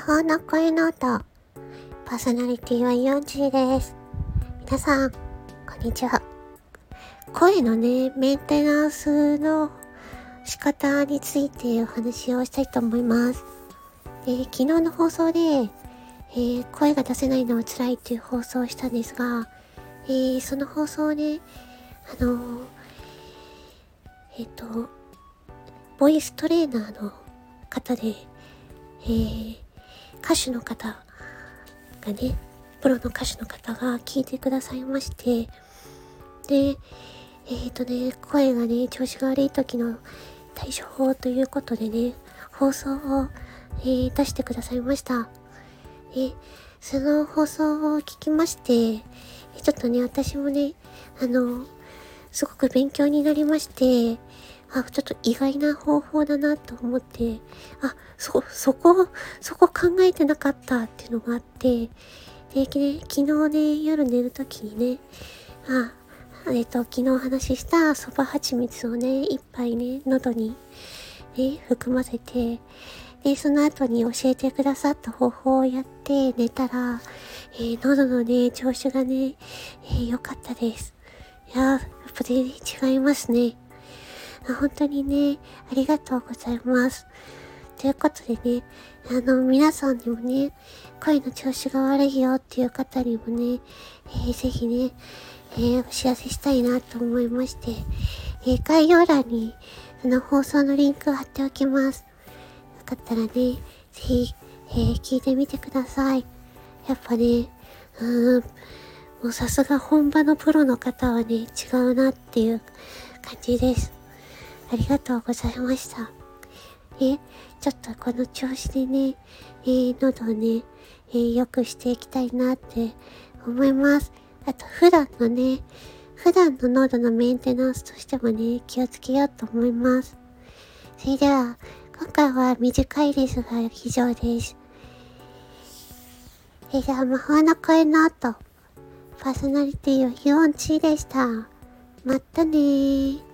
法の声の音。パーソナリティはヨンジーです。皆さん、こんにちは。声のね、メンテナンスの仕方についてお話をしたいと思います。えー、昨日の放送で、えー、声が出せないのは辛いっていう放送をしたんですが、えー、その放送をね、あのえっ、と、ボイストレーナーの方で、えー、歌手の方がね、プロの歌手の方が聞いてくださいまして、で、えっ、ー、とね、声がね、調子が悪い時の対処法ということでね、放送を、えー、出してくださいました。え、その放送を聞きまして、ちょっとね、私もね、あの、すごく勉強になりまして、あ、ちょっと意外な方法だなと思って、あ、そ、そこ、そこ考えてなかったっていうのがあって、で、ね、昨日ね、夜寝るときにね、あ、えっ、と、昨日お話ししたそば蜂蜜をね、一杯ね、喉に、ね、含ませて、で、その後に教えてくださった方法をやって寝たら、えー、喉のね、調子がね、えー、良かったです。いややっぱ全然違いますね。本当にね、ありがとうございます。ということでね、あの、皆さんにもね、声の調子が悪いよっていう方にもね、えー、ぜひね、えー、お知らせしたいなと思いまして、えー、概要欄に、あの、放送のリンクを貼っておきます。よかったらね、ぜひ、えー、聞いてみてください。やっぱね、うん、もうさすが本場のプロの方はね、違うなっていう感じです。ありがとうございました。え、ちょっとこの調子でね、えー、喉をね、えー、良くしていきたいなって思います。あと、普段のね、普段の喉のメンテナンスとしてもね、気をつけようと思います。それでは、今回は短いですが、以上です。それでは、魔法の声の音、パーソナリティはユオンチーでした。またねー。